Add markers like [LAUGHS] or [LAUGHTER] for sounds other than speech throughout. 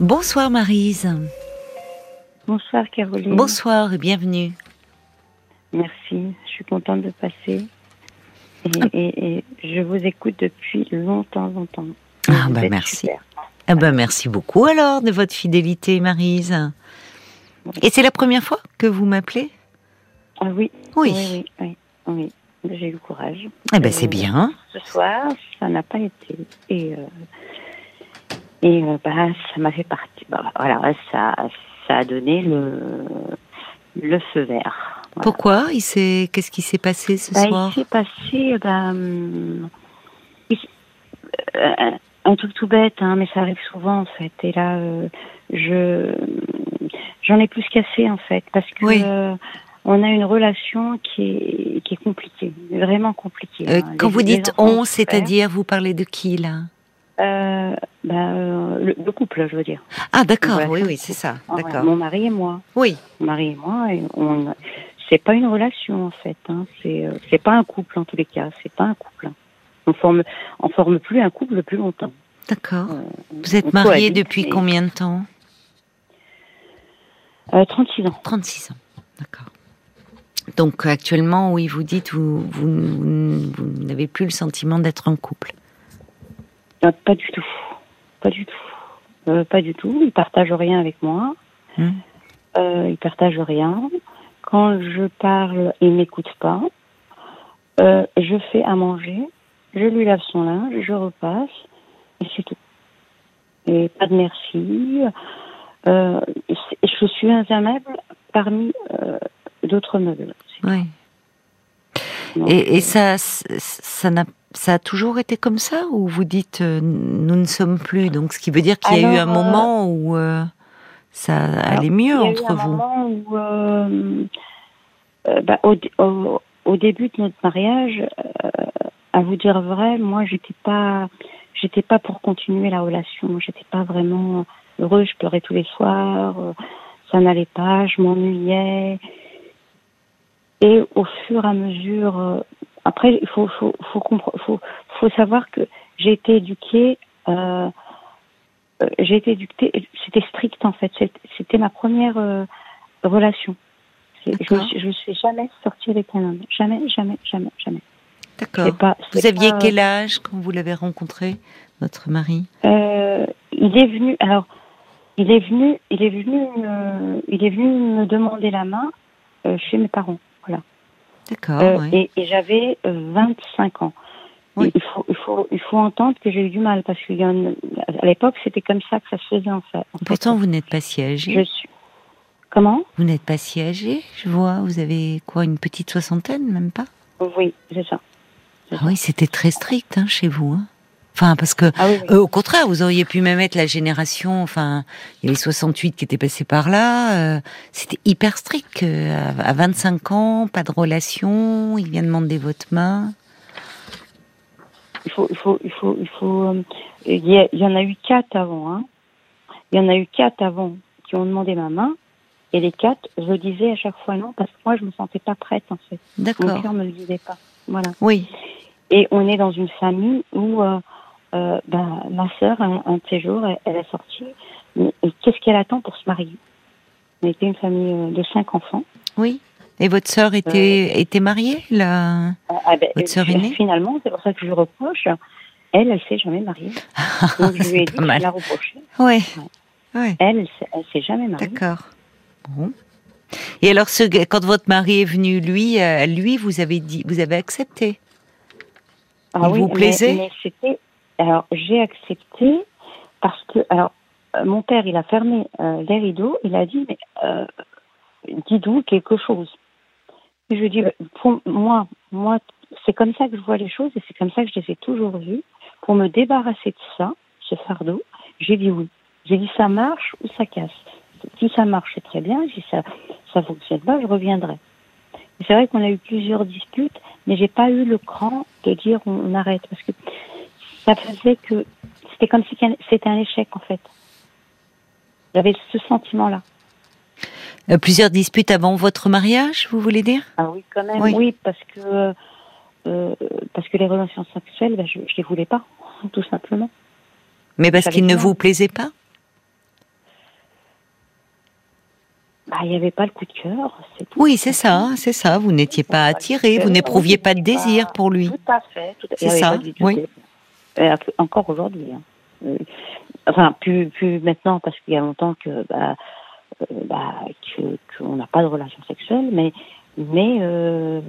Bonsoir Marise. Bonsoir Caroline. Bonsoir et bienvenue. Merci, je suis contente de passer. Et, je vous écoute depuis longtemps, longtemps. Ah bah merci. Ah bah merci beaucoup alors de votre fidélité Marise. Et c'est la première fois que vous m'appelez? Ah oui. Oui. Oui, oui, oui. J'ai eu le courage. Eh ben c'est bien. Ce soir, ça n'a pas été. Et, euh, et euh, bah, ça m'a fait partie. Bah, voilà, ça, ça a donné le, le feu vert. Pourquoi il s'est, qu'est-ce qui s'est passé ce bah, soir? Il s'est passé, bah, hum, euh, un truc tout bête, hein, mais ça arrive souvent en fait. Et là, je, j'en ai plus cassé en fait, parce que on a une relation qui est, qui est compliquée, vraiment compliquée. Euh, hein. quand vous dites on, c'est-à-dire, vous parlez de qui là? Euh, bah, euh, le, couple, je veux dire. Ah d'accord, oui, oui, c'est ça. D'accord. mon mari et moi. Oui. Mon mari et moi, et on, c'est pas une relation en fait. Hein. C'est, euh, c'est pas un couple en tous les cas. C'est pas un couple. On forme, on forme plus un couple depuis longtemps. D'accord. vous êtes marié depuis combien de temps 36 ans. 36 ans, d'accord. Donc actuellement, oui, vous dites, vous, vous, n'avez plus le sentiment d'être en couple. Euh, pas du tout, pas du tout, euh, pas du tout. Il partage rien avec moi. Hmm. Euh, il partage rien. Quand je parle, il m'écoute pas. Euh, je fais à manger, je lui lave son linge, je repasse, et c'est tout. Et pas de merci. je suis un meuble parmi d'autres meubles. Oui. et, et, ça, ça, n'a, ça a toujours été comme ça Ou vous dites euh, nous ne sommes plus Donc ce qui veut dire qu'il y a eu un euh, moment où euh, ça allait mieux entre vous? moment où, bah, au, au, au, début de notre mariage, à vous dire vrai, moi j'étais pas, j'étais pas pour continuer la relation. J'étais pas vraiment heureuse. Je pleurais tous les soirs. ça n'allait pas. Je m'ennuyais. Et au fur et à mesure, après, il faut, faut, faut, faut, faut, savoir que j'ai été éduquée, euh, euh, j'ai été éduquée, c'était strict en fait, c'était ma première relation. Je ne suis jamais sortie avec un homme, jamais, jamais, jamais, jamais. D'accord. Vous aviez quel âge quand vous l'avez rencontré, votre mari? Il est venu, alors, il est venu, il est venu, il est venu me demander la main chez mes parents. D'accord. Euh, et, j'avais 25 euh, ans. Il, faut, il, faut, il faut entendre que j'ai eu du mal parce qu'à l'époque, c'était comme ça que ça se faisait en fait. Pourtant, vous n'êtes pas si âgé. Je suis. Comment? Vous n'êtes pas si âgé, je vois. Vous avez quoi, une petite soixantaine, même pas? Oui, c'est ça. Ah oui, c'était très strict hein, chez vous. Hein Enfin, parce que, ah euh, au contraire, vous auriez pu même être la génération, enfin, il y avait 68 qui étaient passés par là, euh, c'était hyper strict. à, 25 ans, pas de relation, il vient demander votre main. Il faut, il faut, il faut, il faut, euh, il y, y, en a eu quatre avant, hein. Il y en a eu quatre avant qui ont demandé ma main, et les quatre, je disais à chaque fois non, parce que moi, je me sentais pas prête, en fait. D'accord. Mon cœur me le disait pas. Voilà. Oui. Et on est dans une famille où, euh, ben, ma sœur, un, un, de ces jours, elle, elle a sorti. Et qu'est-ce qu'elle attend pour se marier? On était une famille euh, de cinq enfants. Oui. Et votre sœur était, euh, était mariée, là ah, ah ben, Votre sœur aînée? Finalement, c'est pour ça que je lui reproche. Elle, elle s'est jamais mariée. [LAUGHS] Donc je lui ai dit de la reprocher. Oui. Ouais. Elle, elle s'est jamais mariée. D'accord. Bon. Et alors, ce, quand votre mari est venu, lui, lui, vous avez dit, vous avez accepté? Ah Il vous plaisait? mais c'était alors j'ai accepté parce que alors euh, mon père il a fermé euh, les rideaux, il a dit mais euh, dis-nous quelque chose. Et je lui dis bah, pour moi moi c'est comme ça que je vois les choses et c'est comme ça que je les ai toujours vues. Pour me débarrasser de ça, ce fardeau, j'ai dit oui. J'ai dit ça marche ou ça casse. Si ça marche, c'est très bien. Si ça ça fonctionne pas, je reviendrai. C'est vrai qu'on a eu plusieurs disputes, mais j'ai pas eu le cran de dire on, on arrête parce que ça faisait que c'était comme si c'était un échec en fait. J'avais ce sentiment-là. Euh, plusieurs disputes avant votre mariage, vous voulez dire? Ah oui, quand même. Oui, parce que euh, parce que les relations sexuelles, ben, je, ne les voulais pas, [LAUGHS] tout simplement. Mais parce qu'ils ne vous plaisaient pas? Bah, il n'y avait pas le coup de cœur. Oui, c'est ça, c'est ça. Vous n'étiez pas attiré, vous n'éprouviez pas de désir pour lui. Tout à fait. C'est ça, oui. Encore aujourd'hui. Hein. Euh, enfin, plus, plus maintenant, parce qu'il y a longtemps que bah, euh, bah, qu'on n'a pas de relation sexuelle, mais, mais euh,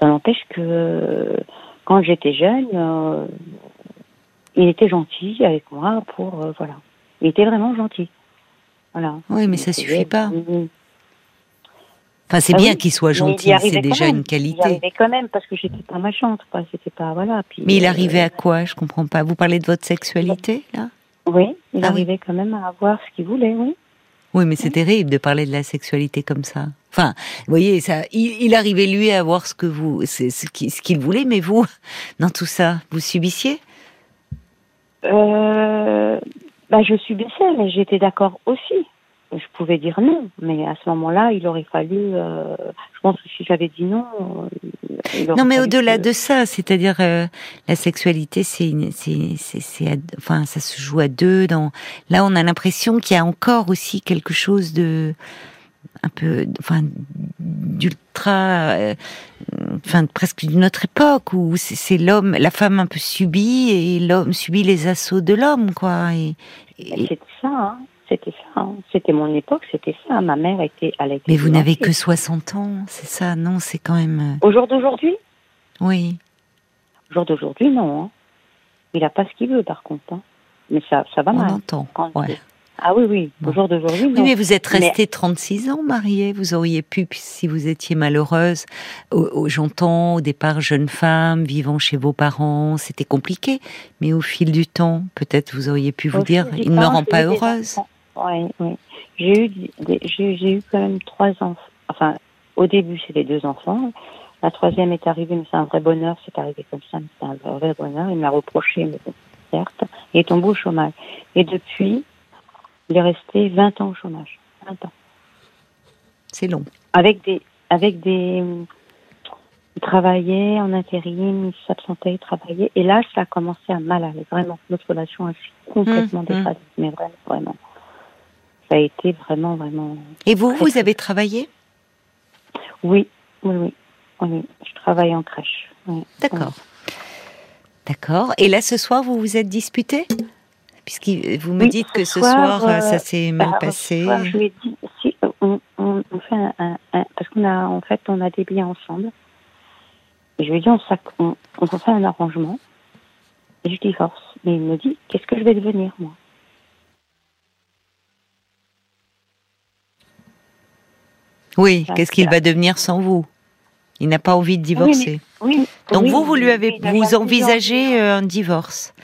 ça n'empêche que quand j'étais jeune, il était gentil avec moi pour voilà. Il était vraiment gentil. Voilà. Oui, mais ça suffit pas. Enfin, c'est ah bien qu'il soit gentil, c'est déjà une qualité. Il arrivait quand même parce que j'étais pas méchante, quoi. C'était pas voilà. mais il arrivait à quoi? Je comprends pas. Vous parlez de votre sexualité là? Oui, il ah arrivait quand même à avoir ce qu'il voulait, oui. Oui, mais c'est terrible de parler de la sexualité comme ça. Enfin, vous voyez, ça, il, arrivait lui à avoir ce que vous, c'est ce qu'il voulait, mais vous, [LAUGHS] dans tout ça, vous subissiez? Euh, bah, je subissais, mais j'étais d'accord aussi. Je pouvais dire non, mais à ce moment-là, il aurait fallu. Euh, je pense que si j'avais dit non. non, mais au-delà de ça, c'est-à-dire euh, la sexualité, c'est, c'est, c'est, enfin, ça se joue à deux. Dans là, on a l'impression qu'il y a encore aussi quelque chose de un peu, enfin, d'ultra, euh, enfin, presque d'une autre époque où c'est l'homme, la femme un peu subit et l'homme subit les assauts de l'homme, quoi. Et, C'était ça, hein. C'était ça. Hein. C'était mon époque, c'était ça. Ma mère était à Mais vous n'avez que 60 ans, c'est ça? Non, c'est quand même. Euh, Au jour d'aujourd'hui? Oui. Au jour d'aujourd'hui, non. Hein. Il n'a pas ce qu'il veut, par contre. Hein. Mais ça, ça va On mal. On entend. Ouais. Ah oui, oui, au jour d'aujourd'hui. Oui, mais vous êtes restée 36 ans mariée. Vous auriez pu, si vous étiez malheureuse, j'entends au départ jeune femme, vivant chez vos parents, c'était compliqué. Mais au fil du temps, peut-être vous auriez pu vous dire, il ne me rend pas heureuse. Oui, oui. J'ai eu, j'ai eu quand même trois enfants. Enfin, au début, c'était deux enfants. La troisième est arrivée, mais c'est un vrai bonheur. C'est arrivé comme ça, mais c'est un vrai bonheur. Il m'a reproché, mais certes. Il est tombé au chômage. Et depuis, il est resté 20 ans au chômage. 20 ans. C'est long. Avec des, avec des, il travaillait en intérim, il s'absentait, il travaillait. Et là, ça a commencé à mal aller, vraiment. Notre relation a complètement mmh, mmh. mais vraiment, vraiment. Ça a été vraiment, vraiment. Et vous, vous avez travaillé? Oui, oui, oui. Je travaille en crèche. D'accord. D'accord. Et là, ce soir, vous vous êtes disputé? Puisque vous me dites que ce soir, ça euh, s'est mal bah, passé. je lui ai dit, si on, on, fait un, parce qu'on a en fait on a des biens ensemble. Et je lui ai dit on, on, on fait un arrangement. Et je divorce. Mais il me dit qu'est-ce que je vais devenir moi? Oui, qu'est-ce qu'il va devenir sans vous? Il n'a pas envie de divorcer. Oui, Donc vous, vous lui avez, vous envisagez euh, un divorce?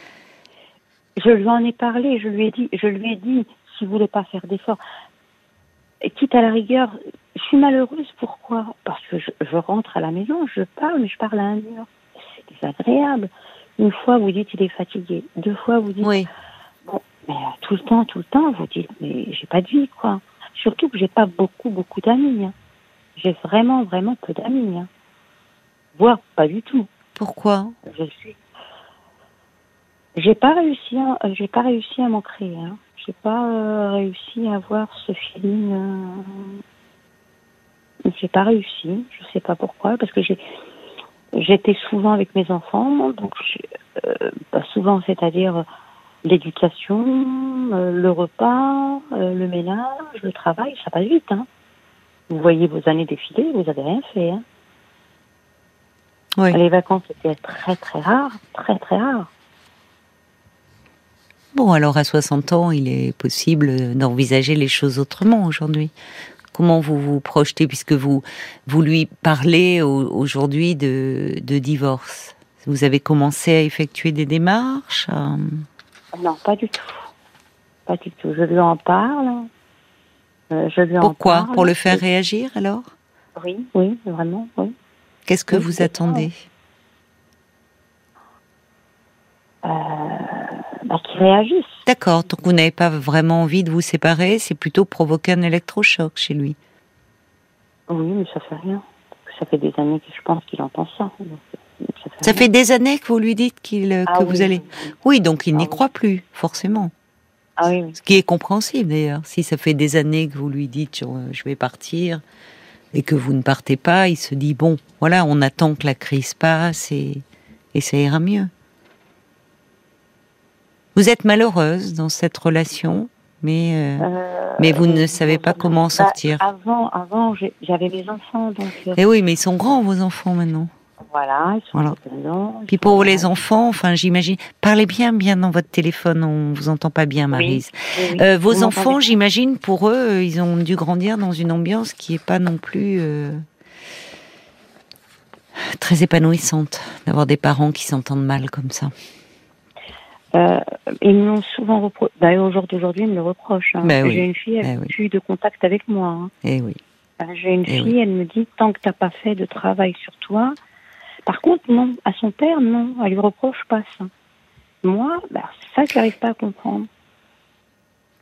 Je lui en ai parlé, je lui ai dit, je lui ai dit, s'il voulait pas faire d'efforts, quitte à la rigueur, je suis malheureuse. Pourquoi? Parce que je, rentre à la maison, je parle, mais je parle à un mur. C'est désagréable. Une fois, vous dites il est fatigué. Deux fois, vous dites oui. bon, mais euh, tout le temps, tout le temps, vous dites mais j'ai pas de vie, quoi. Surtout que j'ai pas beaucoup, beaucoup d'amis. Hein. J'ai vraiment, vraiment peu d'amis. Hein. Voire pas du tout. Pourquoi? Je suis j'ai pas réussi, à, euh, j'ai pas réussi à m'en créer. Hein. J'ai pas euh, réussi à avoir ce feeling. Euh... J'ai pas réussi. Je sais pas pourquoi, parce que j'ai, j'étais souvent avec mes enfants, donc euh, bah, souvent, c'est-à-dire l'éducation, le repas, le ménage, le travail, ça passe vite. Hein. Vous voyez vos années défiler, vous avez rien fait. Hein. Oui. Les vacances étaient très très rares, très très rares. Bon, alors à 60 ans, il est possible d'envisager les choses autrement aujourd'hui. Comment vous vous projetez puisque vous vous lui parlez aujourd'hui de, divorce? Vous avez commencé à effectuer des démarches euh? Non, pas du tout. Pas du tout. Je lui en parle. Euh, je lui Pourquoi? Pour le faire réagir alors? Oui, oui, vraiment, oui. Qu'est-ce que vous attendez? Euh, bah, qui réagissent. D'accord, donc vous n'avez pas vraiment envie de vous séparer, c'est plutôt provoquer un électrochoc chez lui. Oui, mais ça fait rien. Ça fait des années que je pense qu'il entend ça. Ça fait, des années que vous lui dites qu'il, euh, ah que vous allez. Oui, donc il n'y ah croit plus, forcément. Ah. Ce qui est compréhensible d'ailleurs. Si ça fait des années que vous lui dites je vais partir et que vous ne partez pas, il se dit bon, voilà, on attend que la crise passe et, et ça ira mieux. Vous êtes malheureuse dans cette relation, mais euh, Euh, mais vous ne savez pas comment en bah, sortir. Avant, avant j'avais mes enfants, donc euh, Eh oui, mais ils sont grands vos enfants maintenant. Voilà, ils sont Voilà. Puis pour les enfants, enfin j'imagine, parlez bien bien dans votre téléphone, on vous entend pas bien, Marise. Oui, oui. Euh, vos enfants, j'imagine, pour eux, euh, ils ont dû grandir dans une ambiance qui est pas non plus euh, très épanouissante d'avoir des parents qui s'entendent mal comme ça. Euh, ils me l'ont souvent reproché. D'ailleurs, au jour d'aujourd'hui, ils me le reprochent. hein. Ben oui. J'ai une fille, elle Ben n'a oui. plus de contact avec moi. hein. Eh oui. J'ai une Eh fille, elle me dit tant que t'as pas fait de travail sur toi. Par contre, non, à son père, non, elle lui reproche pas ça. Moi, bah, c'est ça que j'arrive pas à comprendre.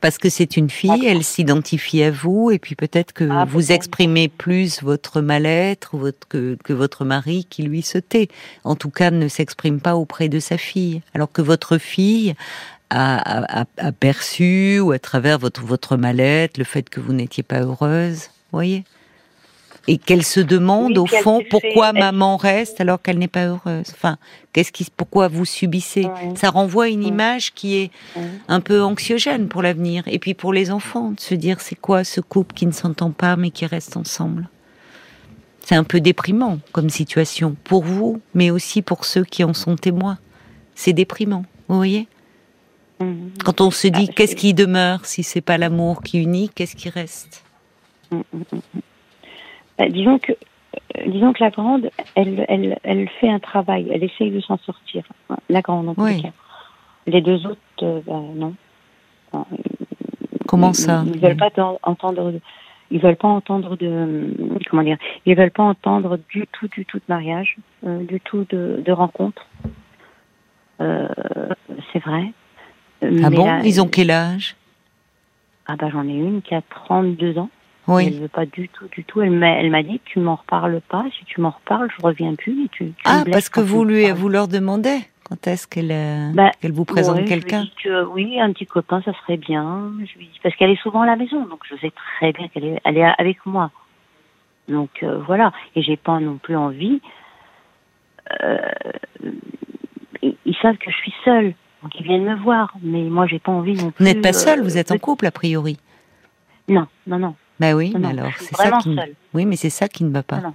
Parce que c'est une fille, elle s'identifie à vous, et puis peut-être que Ah, vous exprimez plus votre mal-être votre, que, que votre mari qui lui se tait. En tout cas, ne s'exprime pas auprès de sa fille. Alors que votre fille a, a- a- a perçu, ou à travers votre, votre mal-être, le fait que vous n'étiez pas heureuse, voyez? Et qu'elle se demande Oui, au fond fait- pourquoi maman reste alors qu'elle n'est pas heureuse? Enfin, qu'est-ce qui, pourquoi vous subissez? Ça renvoie une Ouais. image qui est un peu anxiogène pour l'avenir. Et puis pour les enfants, de se dire c'est quoi ce couple qui ne s'entend pas mais qui reste ensemble? C'est un peu déprimant comme situation pour vous, mais aussi pour ceux qui en sont témoins. C'est déprimant, vous voyez? Mhm. Quand on se dit Ah, qu'est-ce qui demeure si c'est pas l'amour qui unit, qu'est-ce qui reste? Bah, disons que, euh, disons que la grande, elle, elle, elle fait un travail, elle essaye de s'en sortir. La grande, en Oui. les cas. Les deux autres, euh, bah, non. Enfin, Comment ça Ils veulent pas t'en- entendre. Ils veulent pas entendre de comment dire. Ils veulent pas entendre du tout, du tout de mariage, euh, du tout de, de rencontre. Euh, c'est vrai. Ah Mais bon? là- Ils ont quel âge? Ah bah j'en ai une qui a 32 ans. Oui. Elle veut pas du tout, du tout. Elle m'a, elle m'a dit, tu m'en reparles pas. Si tu m'en reparles, je reviens plus. Et tu, Ah, parce que vous lui, vous leur demandez quand est-ce qu'elle euh, Bah, vous présente Ouais, quelqu'un que, oui, un petit copain, ça serait bien. Je lui dis, parce qu'elle est souvent à la maison, donc je sais très bien qu'elle est, elle est avec moi. Donc euh, voilà. Et j'ai pas non plus envie. euh, ils, ils savent que je suis seule, donc ils viennent me voir. Mais moi, j'ai pas envie non plus. Vous n'êtes pas euh, seul, vous êtes en couple a priori. Non, non, non. Bah oui, mais alors c'est ça qui. seule. Oui, mais c'est ça qui ne va pas. Non.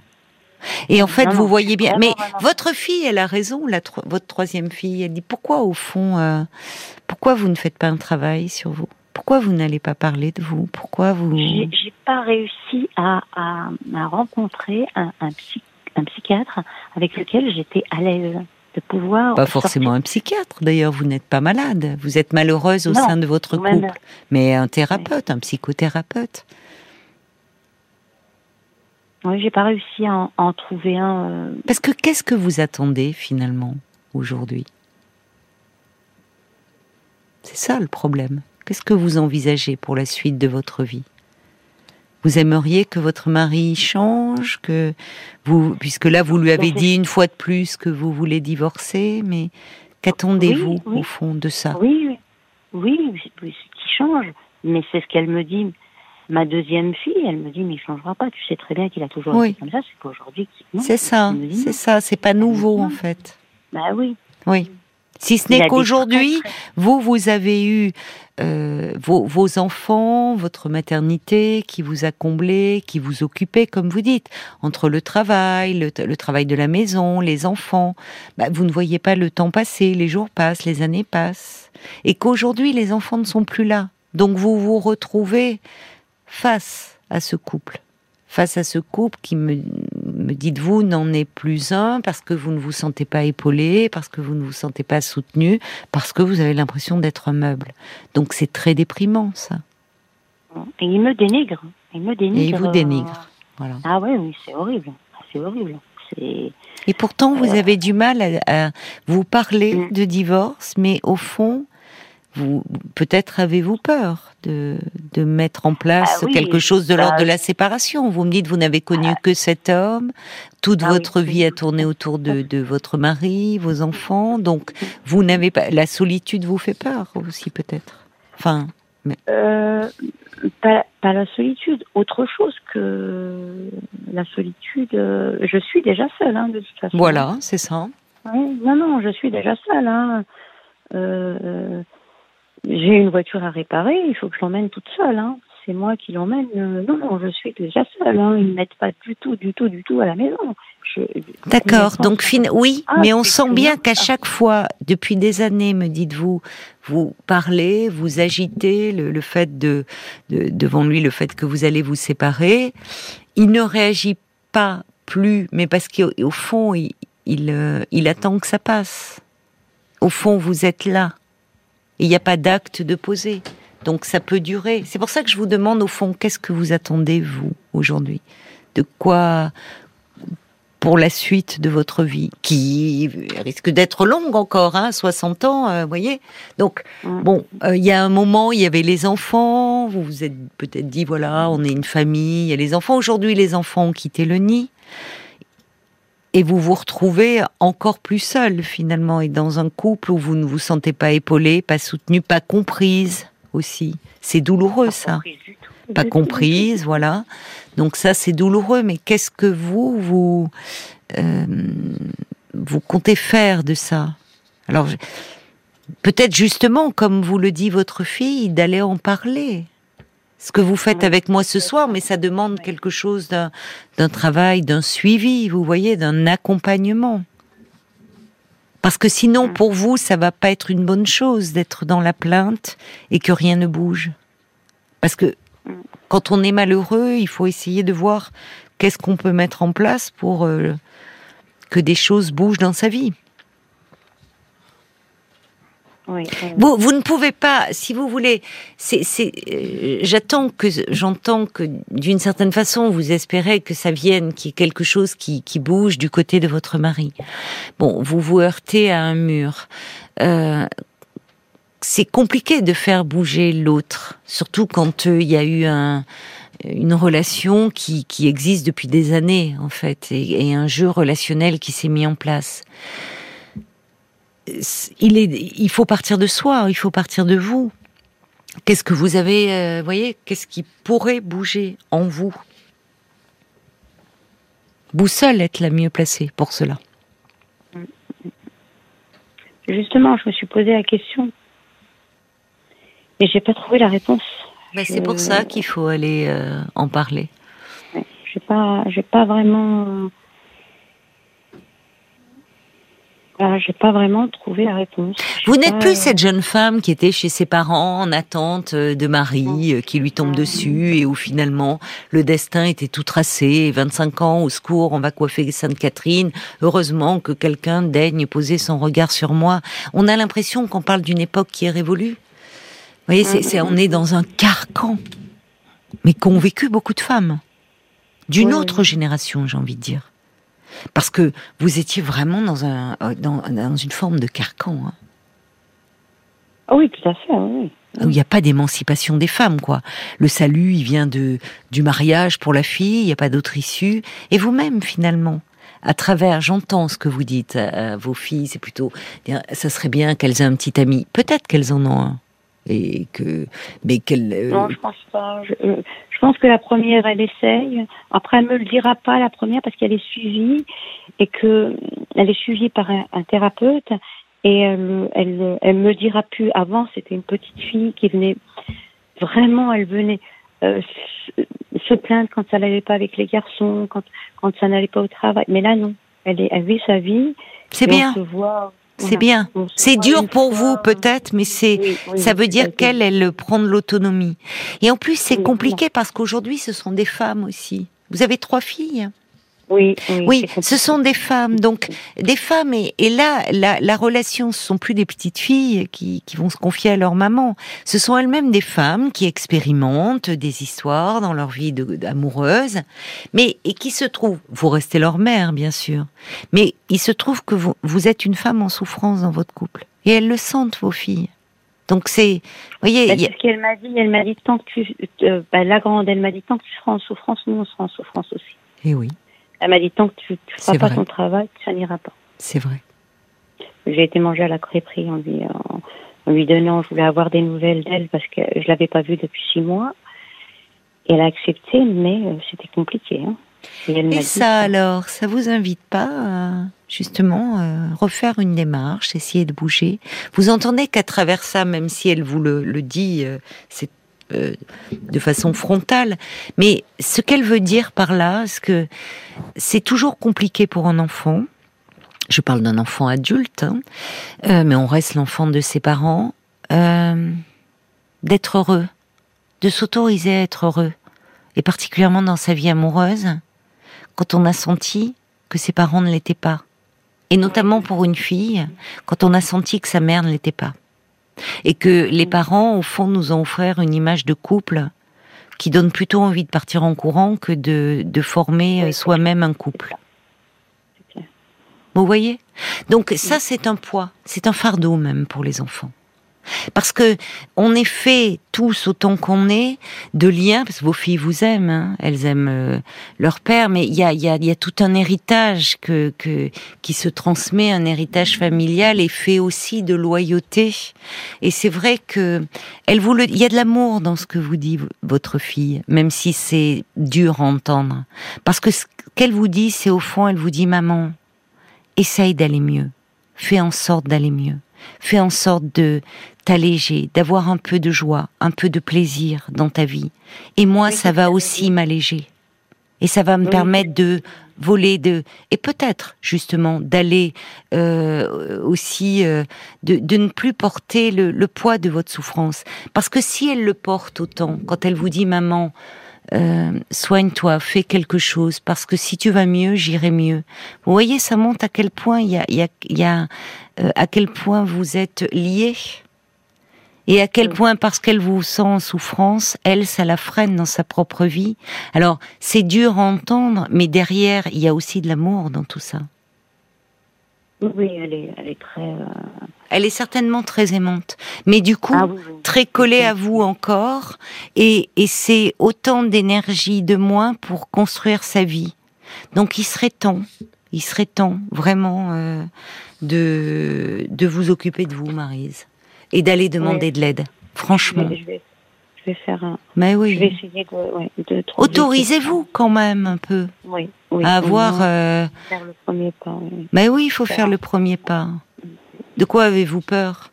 Et en fait, Non, vous non, voyez bien. vraiment, Mais vraiment votre fille, elle a raison. La tro- votre troisième fille, elle dit pourquoi au fond, euh, pourquoi vous ne faites pas un travail sur vous? Pourquoi vous n'allez pas parler de vous? Pourquoi vous J'ai pas réussi à, à, à rencontrer un, un, psy- un psychiatre avec lequel j'étais à l'aise de pouvoir. Pas forcément sortir. un psychiatre. D'ailleurs, vous n'êtes pas malade. Vous êtes malheureuse au Non, sein de votre même- couple, mais un thérapeute, un psychothérapeute. Oui, j'ai pas réussi à en, à en trouver un. euh, Parce que qu'est-ce que vous attendez finalement aujourd'hui? C'est ça le problème. Qu'est-ce que vous envisagez pour la suite de votre vie? Vous aimeriez que votre mari change, que vous, puisque là vous lui avez Ben, c'est- dit une fois de plus que vous voulez divorcer, mais qu'attendez-vous Oui, oui. au fond de ça? Oui, oui, oui, oui, oui, qui change. Mais c'est ce qu'elle me dit. Ma deuxième fille, elle me dit, mais il changera pas. Tu sais très bien qu'il a toujours Oui. été comme ça. C'est pas aujourd'hui qu'il. non. C'est ça, c'est ça, c'est pas nouveau en fait. Bah oui. Oui. Si ce n'est qu'aujourd'hui, vous, vous avez eu euh, vos, vos enfants, votre maternité qui vous a comblé, qui vous occupait, comme vous dites, entre le travail, le, le travail de la maison, les enfants. Bah, vous ne voyez pas le temps passer, les jours passent, les années passent. Et qu'aujourd'hui, les enfants ne sont plus là. Donc vous vous retrouvez face à ce couple. Face à ce couple qui me, me dites-vous n'en est plus un parce que vous ne vous sentez pas épaulé, parce que vous ne vous sentez pas soutenu, parce que vous avez l'impression d'être un meuble. Donc c'est très déprimant ça. Et il me dénigre. Il me dénigre. Et il vous euh, dénigre. Voilà. Ah ouais, oui, c'est horrible. C'est horrible. Et pourtant vous avez du mal à, à vous parler Mm. de divorce, mais au fond, vous peut-être avez-vous peur de, de mettre en place Ah oui, quelque chose de bah, l'ordre de la séparation. Vous me dites vous n'avez connu que cet homme, toute Ah votre oui, vie a tourné autour de, de votre mari, vos enfants, donc vous n'avez pas la solitude vous fait peur aussi peut-être? Enfin. Euh, pas, la solitude, autre chose que la solitude. je suis déjà seule, hein, de toute façon. Voilà, c'est ça. non, non, je suis déjà seule. Hein. J'ai une voiture à réparer, il faut que je l'emmène toute seule. Hein c'est moi qui l'emmène. Euh, non, non, je suis déjà seule. Hein. Ils ne m'aident pas du tout, du tout, du tout à la maison. D'accord. Donc, fin... oui, ah, mais on sent bien qu'à chaque fois, depuis des années, me dites-vous, vous parlez, vous agitez le, fait de, devant lui, le fait que vous allez vous séparer. Il ne réagit pas plus, mais parce qu'au fond, il, il, euh, il attend que ça passe. Au fond, vous êtes là. Il n'y a pas d'acte de poser. Donc ça peut durer. C'est pour ça que je vous demande au fond, qu'est-ce que vous attendez vous aujourd'hui? De quoi pour la suite de votre vie, qui risque d'être longue encore, hein, 60 ans, euh, vous voyez? Donc, bon, euh, il y a un moment, il y avait les enfants, vous vous êtes peut-être dit, voilà, on est une famille, il y a les enfants. Aujourd'hui, les enfants ont quitté le nid. Et vous vous retrouvez encore plus seul, finalement, et dans un couple où vous ne vous sentez pas épaulé, pas soutenu, pas comprise aussi. C'est douloureux ça. Pas comprise, voilà. Donc ça c'est douloureux. Mais qu'est-ce que vous vous euh, vous comptez faire de ça? Alors peut-être justement, comme vous le dit votre fille, d'aller en parler. Ce que vous faites avec moi ce soir, mais ça demande quelque chose d'un travail, d'un suivi, vous voyez, d'un accompagnement. Parce que sinon, mm. pour vous, ça va pas être une bonne chose d'être dans la plainte et que rien ne bouge. Parce que mm. quand on est malheureux, il faut essayer de voir qu'est-ce qu'on peut mettre en place pour euh, que des choses bougent dans sa vie. Vous, vous ne pouvez pas, si vous voulez, c'est, euh, j'attends que, j'entends que d'une certaine façon, vous espérez que ça vienne, qu'il y ait quelque chose qui, qui bouge du côté de votre mari. Bon, vous vous heurtez à un mur. Euh, c'est compliqué de faire bouger l'autre, surtout quand euh, il y a eu un, une relation qui, qui existe depuis des années, en fait, et un jeu relationnel qui s'est mis en place il, est, il faut partir de soi, il faut partir de vous. Qu'est-ce que vous avez, euh, voyez, qu'est-ce qui pourrait bouger en vous? Vous seul êtes la mieux placée pour cela. Justement, je me suis posé la question et j'ai pas trouvé la réponse. Ben, c'est pour ça qu'il faut aller euh, en parler. j'ai pas, j'ai pas vraiment Je j'ai pas vraiment trouvé la réponse. Vous n'êtes plus cette jeune femme qui était chez ses parents en attente euh, de mari euh, qui lui tombe dessus et où finalement le destin était tout tracé. 25 ans au secours, on va coiffer Sainte-Catherine. Heureusement que quelqu'un daigne poser son regard sur moi. On a l'impression qu'on parle d'une époque qui est révolue. Vous voyez, c'est, on est dans un carcan, mais qu'ont vécu beaucoup de femmes d'une autre génération, j'ai envie de dire. Parce que vous étiez vraiment dans, un, euh, dans, dans une forme de carcan. Hein. Ah oui, tout à fait, oui. Où il n'y a pas d'émancipation des femmes, quoi. Le salut, il vient de, du mariage pour la fille, il n'y a pas d'autre issue. Et vous-même, finalement, à travers, j'entends ce que vous dites à vos filles, c'est plutôt, ça serait bien qu'elles aient un petit ami. Peut-être qu'elles en ont un et que mais qu'elle euh, non je pense pas. Euh, je, pense que la première elle essaye. Après elle me le dira pas la première parce qu'elle est suivie et que elle est suivie par un, thérapeute et elle, elle elle me dira plus. Avant c'était une petite fille qui venait vraiment elle venait euh, se plaindre quand ça n'allait pas avec les garçons quand quand ça n'allait pas au travail. Mais là non. Elle est elle vit sa vie c'est bien on se voit c'est bien. C'est dur pour vous peut-être, mais c'est ça veut dire qu'elle, elle prend de l'autonomie. Et en plus, c'est compliqué parce qu'aujourd'hui, ce sont des femmes aussi. Vous avez trois filles? Oui, oui, ce sont des femmes, donc des femmes et, là la, la, relation ce sont plus des petites filles qui, qui vont se confier à leur maman, ce sont elles-mêmes des femmes qui expérimentent des histoires dans leur vie amoureuse, mais et qui se trouvent, vous restez leur mère bien sûr, mais il se trouve que vous, vous êtes une femme en souffrance dans votre couple et elles le sentent vos filles. Donc c'est, voyez. Bah, ce qu'elle m'a dit, elle m'a dit tant que tu, euh, bah, la grande, elle m'a dit tant que tu seras en souffrance, nous on sera en souffrance aussi. Et eh oui. Elle m'a dit tant que tu ne feras pas ton travail, ça n'ira pas. C'est vrai. J'ai été manger à la crêperie, dit, lui donnant, je voulais avoir des nouvelles d'elle parce que je l'avais pas vue depuis six mois. Et elle a accepté, mais euh, c'était compliqué. Hein. Et, ça alors, ça vous invite pas à justement euh, refaire une démarche, essayer de bouger? Vous entendez qu'à travers ça, même si elle vous le, dit, euh, c'est de façon frontale, mais ce qu'elle veut dire par là, c'est que c'est toujours compliqué pour un enfant. Je parle d'un enfant adulte, hein, mais on reste l'enfant de ses parents, d'être heureux, de s'autoriser à être heureux, et particulièrement dans sa vie amoureuse, quand on a senti que ses parents ne l'étaient pas, et notamment pour une fille, quand on a senti que sa mère ne l'était pas, et que les parents, au fond, nous ont offert une image de couple qui donne plutôt envie de partir en courant que de, de former soi-même un couple. Vous voyez? Donc ça, c'est un poids, c'est un fardeau même pour les enfants. Parce que on est fait tous autant qu'on est de liens, parce que vos filles vous aiment, hein, elles aiment euh, leur père, mais il y a, tout un héritage qui se transmet, un héritage familial et fait aussi de loyauté. Et c'est vrai que elle il y a de l'amour dans ce que vous dit votre fille, même si c'est dur à entendre, parce que ce qu'elle vous dit, c'est au fond, elle vous dit maman, essaye d'aller mieux, fais en sorte d'aller mieux. Fais en sorte de t'alléger, d'avoir un peu de joie, un peu de plaisir dans ta vie. Et moi, ça va aussi m'alléger. Et ça va me permettre de voler de et peut-être justement d'aller euh, aussi euh, de, de, ne plus porter le, le, poids de votre souffrance. Parce que si elle le porte autant quand elle vous dit maman euh, soigne-toi fais quelque chose parce que si tu vas mieux j'irai mieux. Vous voyez ça montre à quel point il y a, y a, y a euh, à quel point vous êtes liés et à quel point, parce qu'elle vous sent en souffrance, elle, ça la freine dans sa propre vie. Alors, c'est dur à entendre, mais derrière, il y a aussi de l'amour dans tout ça. Oui, elle est, elle est très. Euh, elle est certainement très aimante, mais du coup, ah très collée à vous encore, et, et c'est autant d'énergie de moins pour construire sa vie. Donc, il serait temps, il serait temps, vraiment. Euh, de, de vous occuper de vous, Marise, et d'aller demander de l'aide. Franchement. Je vais, je vais, faire un. Mais oui. Je vais essayer de. de Autorisez-vous quand même un peu. Oui. à avoir. Euh... Faire le premier pas. Mais oui, il faut faire le premier pas. De quoi avez-vous peur?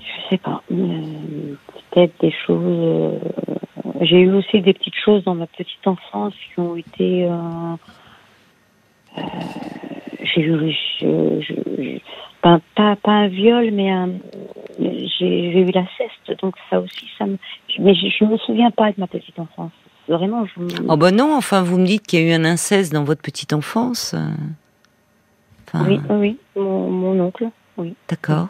Je sais pas. Euh, peut-être des choses. Euh, j'ai eu aussi des petites choses dans ma petite enfance qui ont été. Euh, j'ai eu, pas, pas, pas, un viol, mais j'ai eu la ceste, donc ça aussi, ça me, mais je, ne me souviens pas de ma petite enfance. Vraiment, je. Oh ben non, enfin, vous me dites qu'il y a eu un inceste dans votre petite enfance. Oui, oui, mon, mon, oncle, oui. D'accord.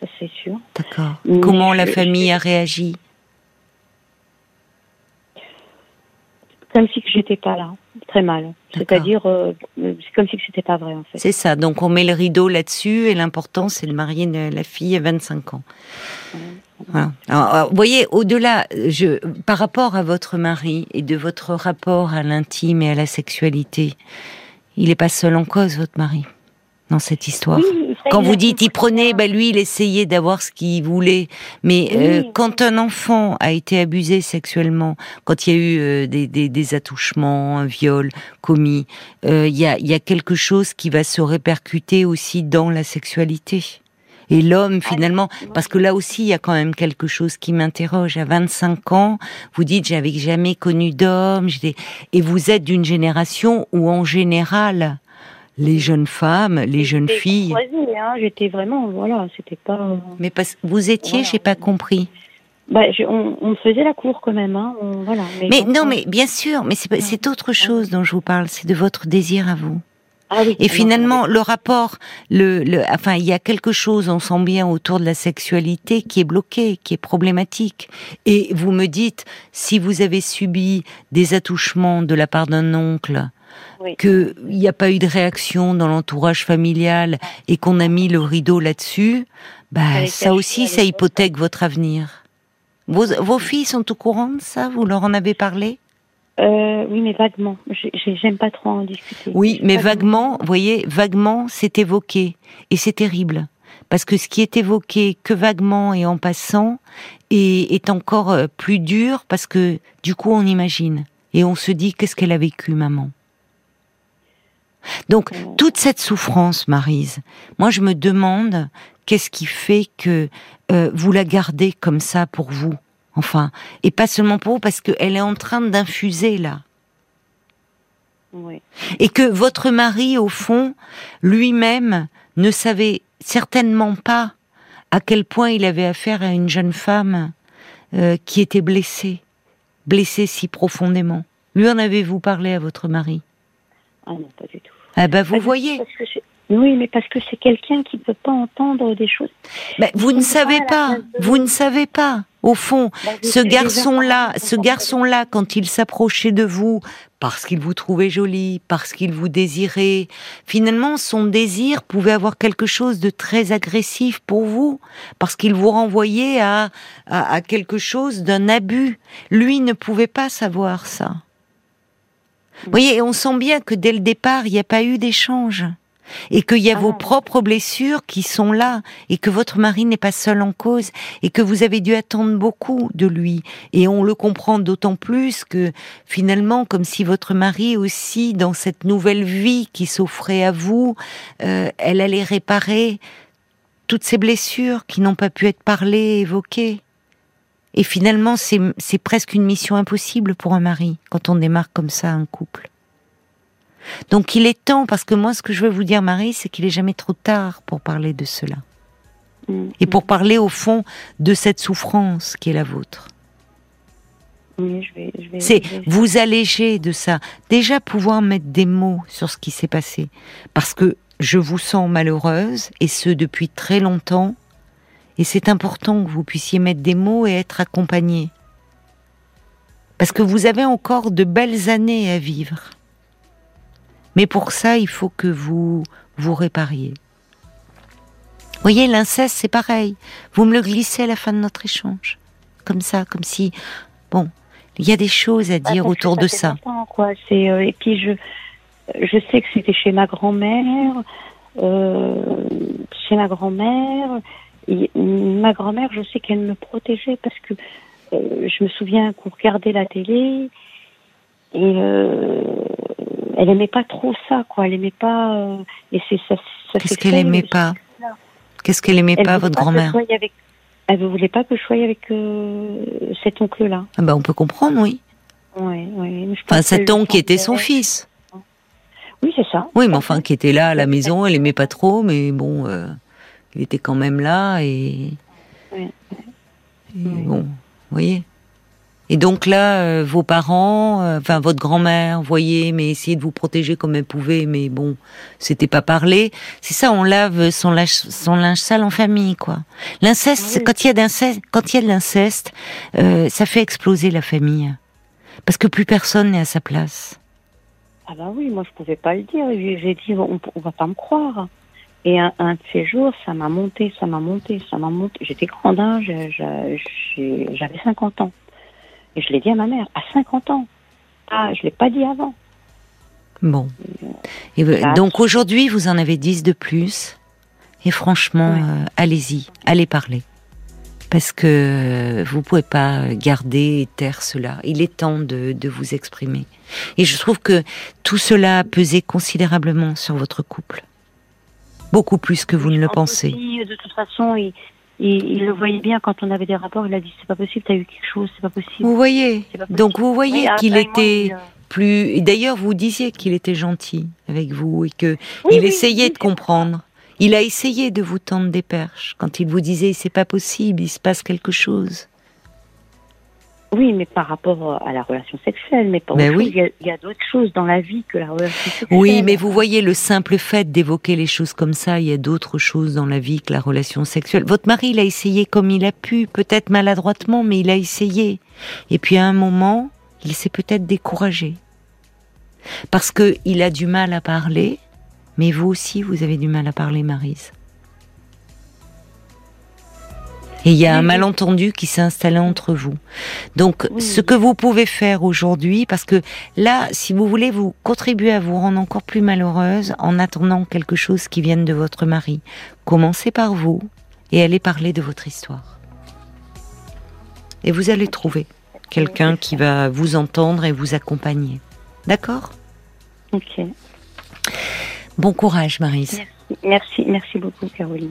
Ça c'est sûr. D'accord. Comment la famille a réagi? Comme si que j'étais pas là très mal. C'est-à-dire, euh, c'est comme si c'était pas vrai en fait. C'est ça. Donc on met le rideau là-dessus et l'important c'est de marier la fille à 25 ans. Alors, vous voyez, au-delà, je, par rapport à votre mari et de votre rapport à l'intime et à la sexualité, il n'est pas seul en cause, votre mari dans cette histoire. Quand vous dites il prenait, bah lui il essayait d'avoir ce qu'il voulait. Mais euh, quand un enfant a été abusé sexuellement, quand il y a eu euh, des, des, des, attouchements, un viol commis, euh, il y, a, y a quelque chose qui va se répercuter aussi dans la sexualité. Et l'homme, ah, finalement, parce que là aussi, il y a quand même quelque chose qui m'interroge. À 25 ans, vous dites, j'avais jamais connu d'homme, et vous êtes d'une génération où, en général, les jeunes femmes, les jeunes filles. Hein, j'étais vraiment, voilà, c'était pas. Mais parce, vous étiez, j'ai pas compris. Bah, on, on, faisait la cour quand même, hein, voilà. Mais, non, mais bien sûr, mais c'est autre chose dont je vous parle, c'est de votre désir à vous. Ah oui, et finalement, le rapport, le, le, enfin, il y a quelque chose, on sent bien autour de la sexualité qui est bloqué, qui est problématique. Et vous me dites, si vous avez subi des attouchements de la part d'un oncle, qu'il n'y a pas eu de réaction dans l'entourage familial et qu'on a mis le rideau là-dessus, bah, ça aussi, ça hypothèque votre avenir. Vos, vos filles sont au courant de ça? Vous leur en avez parlé? Euh, oui, mais vaguement. J'aime pas trop en discuter. Oui, mais vaguement, vous voyez, vaguement, c'est évoqué. Et c'est terrible. parce que ce qui est évoqué que vaguement et en passant est, est encore euh, plus dur parce que du coup on imagine et on se dit qu'est-ce qu'elle a vécu maman? Donc toute cette souffrance, Marise, moi je me demande qu'est-ce qui fait que euh, vous la gardez comme ça pour vous, enfin, et pas seulement pour vous, parce qu'elle est en train d'infuser là. Et que votre mari, au fond, lui-même, ne savait certainement pas à quel point il avait affaire à une jeune femme euh, qui était blessée, blessée si profondément. Lui en avez-vous parlé à votre mari? Ah non, pas du tout. Ah ben vous voyez. Oui, mais parce que c'est quelqu'un qui ne peut pas entendre des choses. Mais vous ne savez pas, vous ne savez pas. Au fond, bah, ce garçon-là, ce garçon-là, quand il s'approchait de vous, parce qu'il vous trouvait jolie, parce qu'il vous désirait, finalement, son désir pouvait avoir quelque chose de très agressif pour vous, parce qu'il vous renvoyait à, à, à quelque chose d'un abus. Lui ne pouvait pas savoir ça. Vous voyez, on sent bien que dès le départ, il n'y a pas eu d'échange. Et qu'il y a ah vos propres blessures qui sont là et que votre mari n'est pas seul en cause et que vous avez dû attendre beaucoup de lui. Et on le comprend d'autant plus que finalement comme si votre mari aussi dans cette nouvelle vie qui s'offrait à vous euh, elle allait réparer toutes ces blessures qui n'ont pas pu être parlées évoquées et finalement c'est presque une mission impossible pour un mari quand on démarre comme ça un couple donc il est temps, parce que moi ce que je veux vous dire Marie, c'est qu'il est jamais trop tard pour parler de cela. Mm. Et pour parler au fond de cette souffrance qui est la vôtre. c'est vous alléger de ça. Déjà pouvoir mettre des mots sur ce qui s'est passé. Parce que je vous sens malheureuse, et ce depuis très longtemps, et c'est important que vous puissiez mettre des mots et être accompagnée. Parce que vous avez encore de belles années à vivre. Mais pour ça, il faut que vous vous répariez. Vous voyez, l'inceste, c'est pareil. Vous me le glissez à la fin de notre échange. Comme ça, comme si... Bon, il y a des choses à dire autour de ça. quoi. Euh, et puis, je, je sais que c'était chez ma grand-mère. Euh, chez ma grand-mère. Ma grand-mère, je sais qu'elle me protégeait parce que euh, je me souviens qu'on regardait la télé et elle aimait pas trop ça, quoi. Elle aimait pas. Euh, et c'est ça. Qu'est-ce qu'elle aimait pas Qu'est-ce qu'elle aimait pas, votre grand-mère Elle ne voulait pas que je sois avec euh, cet oncle-là. Ah bah on peut comprendre, oui. Oui, oui. Enfin, cet oncle qui était son fils. Oui, c'est ça. Oui, mais enfin, qui était là à la maison, elle aimait pas trop, mais bon, euh, il était quand même là et. Oui. et bon, vous voyez. Et donc là, euh, vos parents, euh, enfin votre grand-mère, voyez, mais essayez de vous protéger comme elle pouvait, mais bon, c'était pas parlé. C'est ça, on lave son linge, son linge sale en famille, quoi. L'inceste, quand il y a d'inceste, quand il y a de l'inceste, euh, ça fait exploser la famille, parce que plus personne n'est à sa place. Ah bah oui, moi je pouvais pas le dire. J'ai dit, on, on, va pas me croire. Et un, un de ces jours, ça m'a monté, ça m'a monté, ça m'a monté. J'étais grande, hein, j'avais 50 ans. Et je l'ai dit à ma mère, à 50 ans. Ah, je l'ai pas dit avant. Bon. Et donc aujourd'hui, vous en avez 10 de plus. Et franchement, euh, allez-y, allez parler. Parce que vous pouvez pas garder et taire cela. Il est temps de, de vous exprimer. Et je trouve que tout cela a pesé considérablement sur votre couple. Beaucoup plus que vous ne le pensez. de toute façon, il, il, le voyait bien quand on avait des rapports. Il a dit c'est pas possible, t'as eu quelque chose, c'est pas possible. Vous voyez. Donc vous voyez qu'il était plus. D'ailleurs, vous disiez qu'il était gentil avec vous et que il essayait de comprendre. Il a essayé de vous tendre des perches quand il vous disait c'est pas possible, il se passe quelque chose. Oui, mais par rapport à la relation sexuelle, mais ben oui. il y a, d'autres choses dans la vie que la relation sexuelle. Oui, mais vous voyez, le simple fait d'évoquer les choses comme ça, il y a d'autres choses dans la vie que la relation sexuelle. Votre mari, il a essayé comme il a pu, peut-être maladroitement, mais il a essayé. Et puis à un moment, il s'est peut-être découragé. Parce que il a du mal à parler, mais vous aussi, vous avez du mal à parler, Marise. Et il y a un malentendu qui s'est installé entre vous. Donc, ce que vous pouvez faire aujourd'hui, parce que là, si vous voulez, vous contribuer à vous rendre encore plus malheureuse en attendant quelque chose qui vienne de votre mari. Commencez par vous et allez parler de votre histoire. Et vous allez trouver quelqu'un qui va vous entendre et vous accompagner. D'accord? Ok. Bon courage, Marise. Merci, merci, merci beaucoup, Caroline.